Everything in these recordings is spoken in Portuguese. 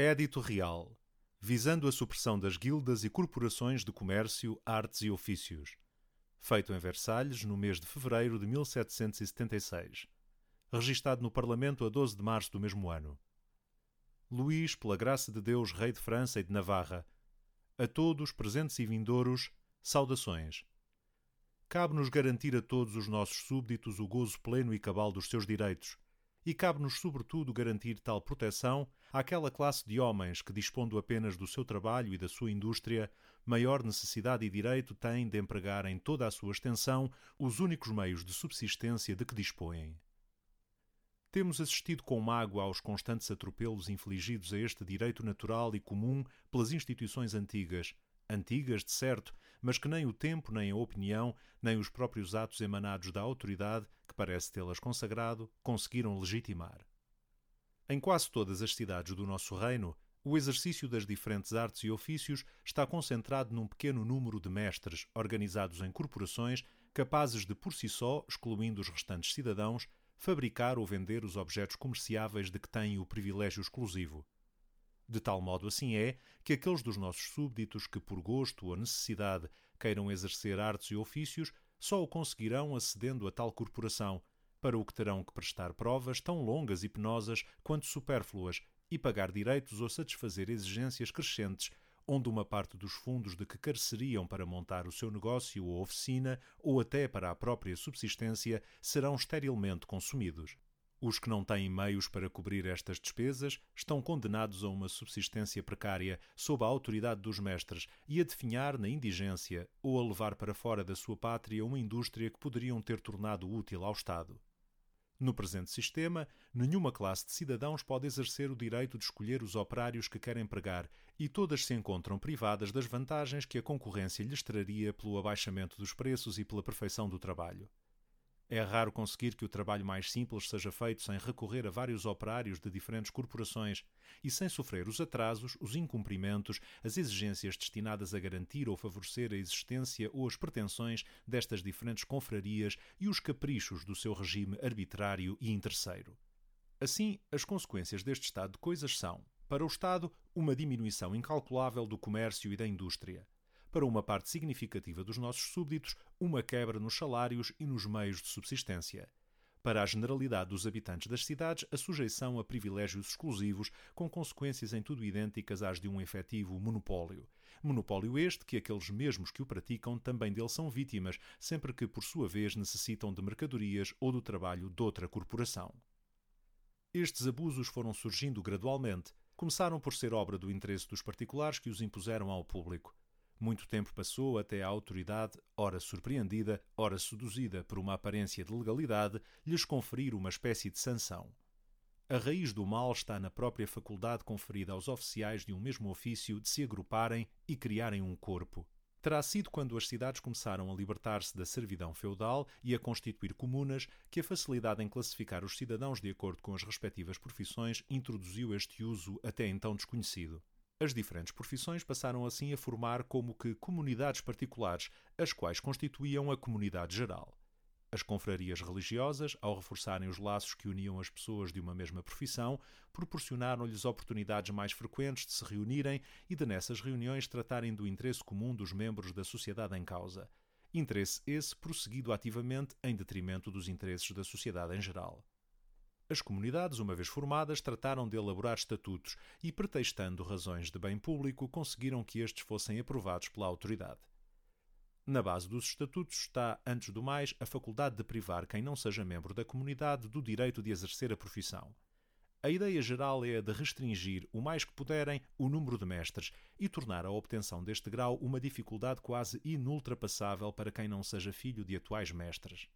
Édito Real, visando a supressão das guildas e corporações de comércio, artes e ofícios. Feito em Versalhes no mês de fevereiro de 1776. Registado no Parlamento a 12 de março do mesmo ano. Luís, pela graça de Deus, Rei de França e de Navarra, a todos, presentes e vindouros, saudações. Cabe-nos garantir a todos os nossos súbditos o gozo pleno e cabal dos seus direitos e cabe-nos, sobretudo, garantir tal proteção àquela classe de homens que, dispondo apenas do seu trabalho e da sua indústria, maior necessidade e direito têm de empregar em toda a sua extensão os únicos meios de subsistência de que dispõem. Temos assistido com mágoa aos constantes atropelos infligidos a este direito natural e comum pelas instituições antigas, antigas, de certo, mas que nem o tempo, nem a opinião, nem os próprios atos emanados da autoridade, parece tê-las consagrado, conseguiram legitimar. Em quase todas as cidades do nosso reino, o exercício das diferentes artes e ofícios está concentrado num pequeno número de mestres, organizados em corporações, capazes de, por si só, excluindo os restantes cidadãos, fabricar ou vender os objetos comerciáveis de que têm o privilégio exclusivo. De tal modo assim é que aqueles dos nossos súbditos que, por gosto ou necessidade, queiram exercer artes e ofícios, só o conseguirão acedendo a tal corporação, para o que terão que prestar provas tão longas e penosas quanto supérfluas e pagar direitos ou satisfazer exigências crescentes, onde uma parte dos fundos de que careceriam para montar o seu negócio ou oficina, ou até para a própria subsistência, serão esterilmente consumidos. Os que não têm meios para cobrir estas despesas estão condenados a uma subsistência precária sob a autoridade dos mestres e a definhar na indigência ou a levar para fora da sua pátria uma indústria que poderiam ter tornado útil ao Estado. No presente sistema, nenhuma classe de cidadãos pode exercer o direito de escolher os operários que querem empregar e todas se encontram privadas das vantagens que a concorrência lhes traria pelo abaixamento dos preços e pela perfeição do trabalho. É raro conseguir que o trabalho mais simples seja feito sem recorrer a vários operários de diferentes corporações e sem sofrer os atrasos, os incumprimentos, as exigências destinadas a garantir ou favorecer a existência ou as pretensões destas diferentes confrarias e os caprichos do seu regime arbitrário e interesseiro. Assim, as consequências deste estado de coisas são, para o Estado, uma diminuição incalculável do comércio e da indústria para uma parte significativa dos nossos súbditos, uma quebra nos salários e nos meios de subsistência. Para a generalidade dos habitantes das cidades, a sujeição a privilégios exclusivos, com consequências em tudo idênticas às de um efetivo monopólio. Monopólio este que aqueles mesmos que o praticam também dele são vítimas, sempre que, por sua vez, necessitam de mercadorias ou do trabalho de outra corporação. Estes abusos foram surgindo gradualmente. Começaram por ser obra do interesse dos particulares que os impuseram ao público. Muito tempo passou até a autoridade, ora surpreendida, ora seduzida por uma aparência de legalidade, lhes conferir uma espécie de sanção. A raiz do mal está na própria faculdade conferida aos oficiais de um mesmo ofício de se agruparem e criarem um corpo. Terá sido quando as cidades começaram a libertar-se da servidão feudal e a constituir comunas que a facilidade em classificar os cidadãos de acordo com as respectivas profissões introduziu este uso até então desconhecido. As diferentes profissões passaram assim a formar como que comunidades particulares, as quais constituíam a comunidade geral. As confrarias religiosas, ao reforçarem os laços que uniam as pessoas de uma mesma profissão, proporcionaram-lhes oportunidades mais frequentes de se reunirem e de nessas reuniões tratarem do interesse comum dos membros da sociedade em causa. Interesse esse prosseguido ativamente em detrimento dos interesses da sociedade em geral. As comunidades, uma vez formadas, trataram de elaborar estatutos e, pretextando razões de bem público, conseguiram que estes fossem aprovados pela autoridade. Na base dos estatutos está, antes do mais, a faculdade de privar quem não seja membro da comunidade do direito de exercer a profissão. A ideia geral é a de restringir, o mais que puderem, o número de mestres e tornar a obtenção deste grau uma dificuldade quase inultrapassável para quem não seja filho de atuais mestres.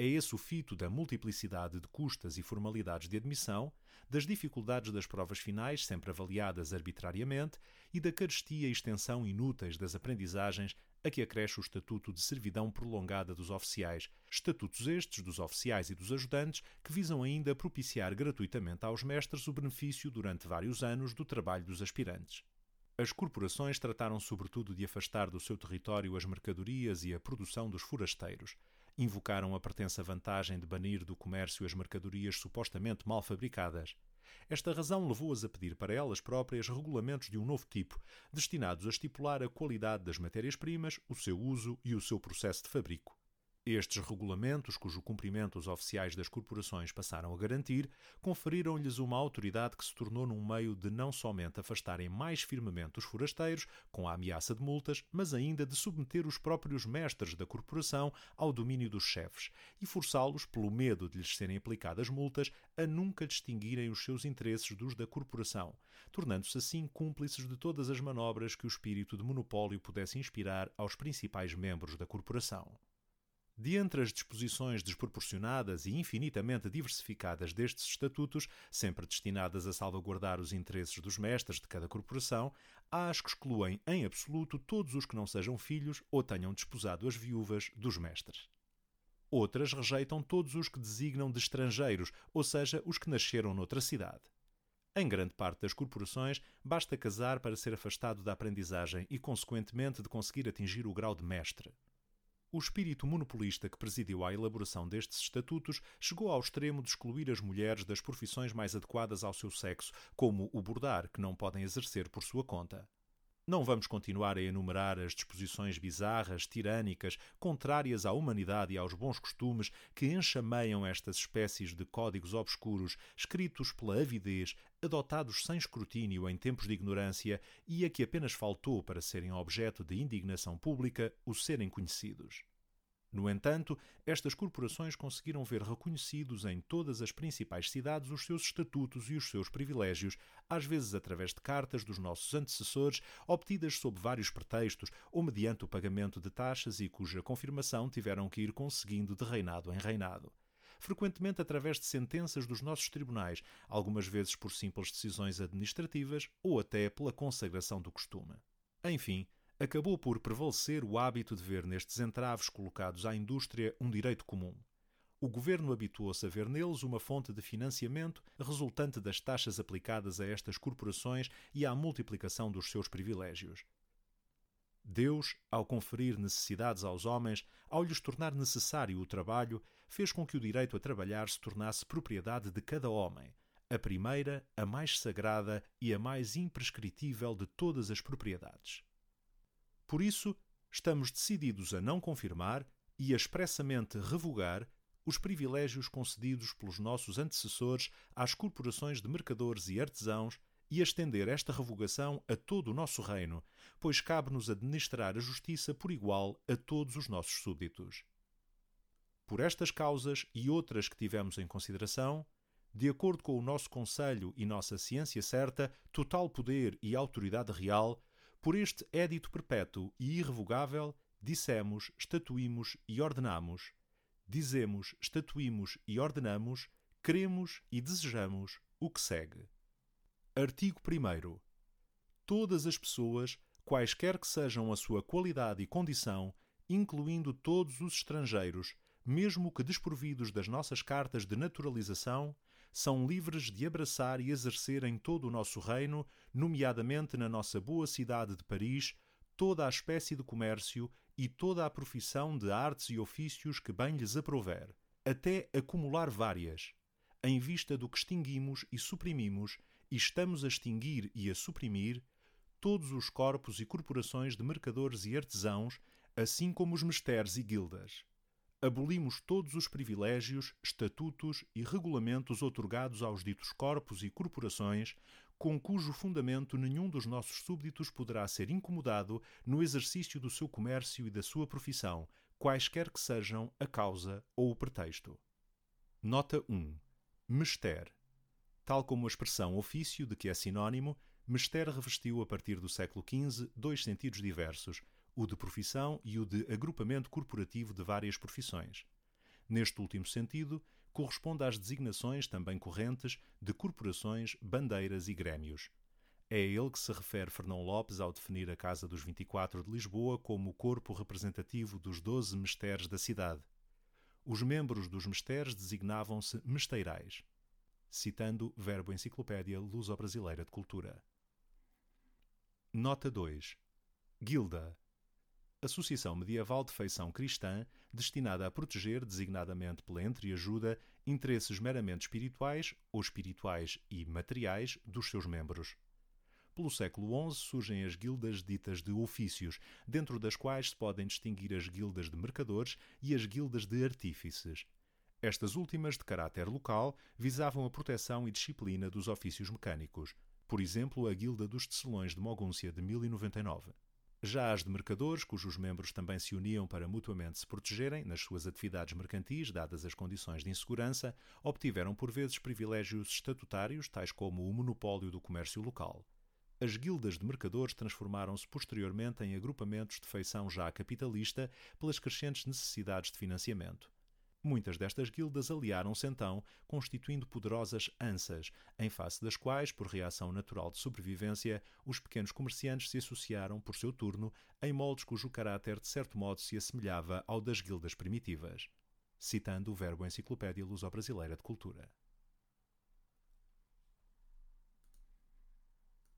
É esse o fito da multiplicidade de custas e formalidades de admissão, das dificuldades das provas finais, sempre avaliadas arbitrariamente, e da carestia e extensão inúteis das aprendizagens a que acresce o estatuto de servidão prolongada dos oficiais, estatutos estes dos oficiais e dos ajudantes que visam ainda propiciar gratuitamente aos mestres o benefício durante vários anos do trabalho dos aspirantes. As corporações trataram sobretudo de afastar do seu território as mercadorias e a produção dos forasteiros, invocaram a pretensa vantagem de banir do comércio as mercadorias supostamente mal fabricadas. Esta razão levou-as a pedir para elas próprias regulamentos de um novo tipo, destinados a estipular a qualidade das matérias-primas, o seu uso e o seu processo de fabrico. Estes regulamentos, cujo cumprimento os oficiais das corporações passaram a garantir, conferiram-lhes uma autoridade que se tornou num meio de não somente afastarem mais firmemente os forasteiros, com a ameaça de multas, mas ainda de submeter os próprios mestres da corporação ao domínio dos chefes e forçá-los, pelo medo de lhes serem aplicadas multas, a nunca distinguirem os seus interesses dos da corporação, tornando-se assim cúmplices de todas as manobras que o espírito de monopólio pudesse inspirar aos principais membros da corporação. De entre as disposições desproporcionadas e infinitamente diversificadas destes estatutos, sempre destinadas a salvaguardar os interesses dos mestres de cada corporação, há as que excluem em absoluto todos os que não sejam filhos ou tenham desposado as viúvas dos mestres. Outras rejeitam todos os que designam de estrangeiros, ou seja, os que nasceram noutra cidade. Em grande parte das corporações, basta casar para ser afastado da aprendizagem e, consequentemente, de conseguir atingir o grau de mestre. O espírito monopolista que presidiu à elaboração destes estatutos chegou ao extremo de excluir as mulheres das profissões mais adequadas ao seu sexo, como o bordar, que não podem exercer por sua conta. Não vamos continuar a enumerar as disposições bizarras, tirânicas, contrárias à humanidade e aos bons costumes que enxameiam estas espécies de códigos obscuros, escritos pela avidez, adotados sem escrutínio em tempos de ignorância e a que apenas faltou para serem objeto de indignação pública o serem conhecidos. No entanto, estas corporações conseguiram ver reconhecidos em todas as principais cidades os seus estatutos e os seus privilégios, às vezes através de cartas dos nossos antecessores, obtidas sob vários pretextos ou mediante o pagamento de taxas e cuja confirmação tiveram que ir conseguindo de reinado em reinado frequentemente através de sentenças dos nossos tribunais, algumas vezes por simples decisões administrativas ou até pela consagração do costume. Enfim, acabou por prevalecer o hábito de ver nestes entraves colocados à indústria um direito comum. O governo habituou-se a ver neles uma fonte de financiamento resultante das taxas aplicadas a estas corporações e à multiplicação dos seus privilégios. Deus, ao conferir necessidades aos homens, ao lhes tornar necessário o trabalho, fez com que o direito a trabalhar se tornasse propriedade de cada homem, a primeira, a mais sagrada e a mais imprescritível de todas as propriedades. Por isso, estamos decididos a não confirmar e a expressamente revogar os privilégios concedidos pelos nossos antecessores às corporações de mercadores e artesãos e a estender esta revogação a todo o nosso reino, pois cabe-nos administrar a justiça por igual a todos os nossos súbditos. Por estas causas e outras que tivemos em consideração, de acordo com o nosso conselho e nossa ciência certa, total poder e autoridade real, por este édito perpétuo e irrevogável, dissemos, estatuímos e ordenamos, dizemos, estatuímos e ordenamos, queremos e desejamos o que segue. Artigo 1. Todas as pessoas, quaisquer que sejam a sua qualidade e condição, incluindo todos os estrangeiros, mesmo que desprovidos das nossas cartas de naturalização, são livres de abraçar e exercer em todo o nosso reino, nomeadamente na nossa boa cidade de Paris, toda a espécie de comércio e toda a profissão de artes e ofícios que bem lhes aprouver, até acumular várias, em vista do que extinguimos e suprimimos, e estamos a extinguir e a suprimir, todos os corpos e corporações de mercadores e artesãos, assim como os mesteres e guildas abolimos todos os privilégios, estatutos e regulamentos otorgados aos ditos corpos e corporações, com cujo fundamento nenhum dos nossos súbditos poderá ser incomodado no exercício do seu comércio e da sua profissão, quaisquer que sejam a causa ou o pretexto. Nota 1. Mester. Tal como a expressão ofício, de que é sinónimo, mester revestiu a partir do século XV dois sentidos diversos, o de profissão e o de agrupamento corporativo de várias profissões. Neste último sentido, corresponde às designações também correntes de corporações, bandeiras e grêmios. É a ele que se refere Fernão Lopes ao definir a Casa dos 24 de Lisboa como o corpo representativo dos doze mesteres da cidade. Os membros dos mesteres designavam-se mesteirais. Citando Verbo Enciclopédia Luso-Brasileira de Cultura. Nota 2. Guilda associação medieval de feição cristã destinada a proteger, designadamente pela entreajuda, interesses meramente espirituais ou espirituais e materiais dos seus membros. Pelo século XI surgem as guildas ditas de ofícios, dentro das quais se podem distinguir as guildas de mercadores e as guildas de artífices. Estas últimas, de caráter local, visavam a proteção e disciplina dos ofícios mecânicos. Por exemplo, a Guilda dos Tecelões de Mogúncia de 1099. Já as de mercadores, cujos membros também se uniam para mutuamente se protegerem nas suas atividades mercantis, dadas as condições de insegurança, obtiveram por vezes privilégios estatutários, tais como o monopólio do comércio local. As guildas de mercadores transformaram-se posteriormente em agrupamentos de feição já capitalista pelas crescentes necessidades de financiamento. Muitas destas guildas aliaram-se então, constituindo poderosas ansas, em face das quais, por reação natural de sobrevivência, os pequenos comerciantes se associaram, por seu turno, em moldes cujo caráter de certo modo se assemelhava ao das guildas primitivas. Citando o verbo Enciclopédia Luso-Brasileira de Cultura.